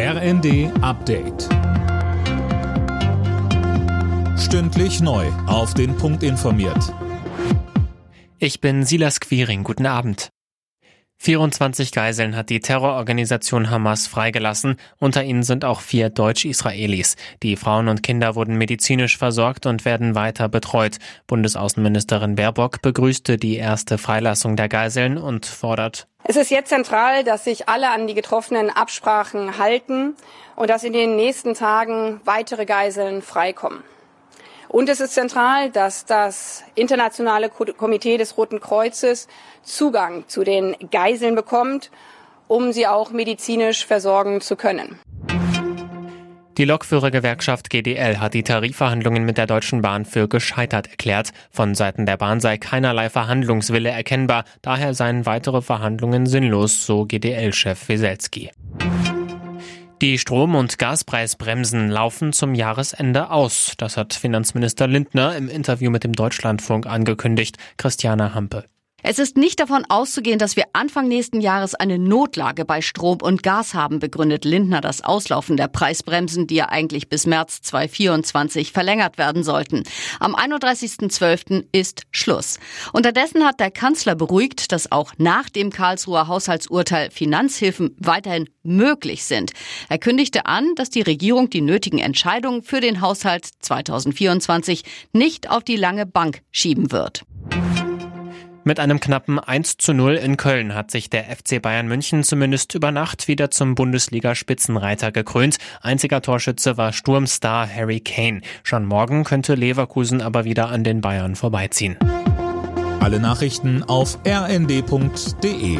RND Update. Stündlich neu. Auf den Punkt informiert. Ich bin Silas Quiring. Guten Abend. 24 Geiseln hat die Terrororganisation Hamas freigelassen. Unter ihnen sind auch vier Deutsch-Israelis. Die Frauen und Kinder wurden medizinisch versorgt und werden weiter betreut. Bundesaußenministerin Baerbock begrüßte die erste Freilassung der Geiseln und fordert es ist jetzt zentral, dass sich alle an die getroffenen Absprachen halten und dass in den nächsten Tagen weitere Geiseln freikommen. Und es ist zentral, dass das Internationale Komitee des Roten Kreuzes Zugang zu den Geiseln bekommt, um sie auch medizinisch versorgen zu können. Die Lokführergewerkschaft GDL hat die Tarifverhandlungen mit der Deutschen Bahn für gescheitert erklärt. Von Seiten der Bahn sei keinerlei Verhandlungswille erkennbar, daher seien weitere Verhandlungen sinnlos, so GDL-Chef Weselski. Die Strom- und Gaspreisbremsen laufen zum Jahresende aus. Das hat Finanzminister Lindner im Interview mit dem Deutschlandfunk angekündigt. Christiane Hampe. Es ist nicht davon auszugehen, dass wir Anfang nächsten Jahres eine Notlage bei Strom und Gas haben, begründet Lindner das Auslaufen der Preisbremsen, die ja eigentlich bis März 2024 verlängert werden sollten. Am 31.12. ist Schluss. Unterdessen hat der Kanzler beruhigt, dass auch nach dem Karlsruher Haushaltsurteil Finanzhilfen weiterhin möglich sind. Er kündigte an, dass die Regierung die nötigen Entscheidungen für den Haushalt 2024 nicht auf die lange Bank schieben wird. Mit einem knappen 1 zu 0 in Köln hat sich der FC Bayern München zumindest über Nacht wieder zum Bundesliga-Spitzenreiter gekrönt. Einziger Torschütze war Sturmstar Harry Kane. Schon morgen könnte Leverkusen aber wieder an den Bayern vorbeiziehen. Alle Nachrichten auf rnd.de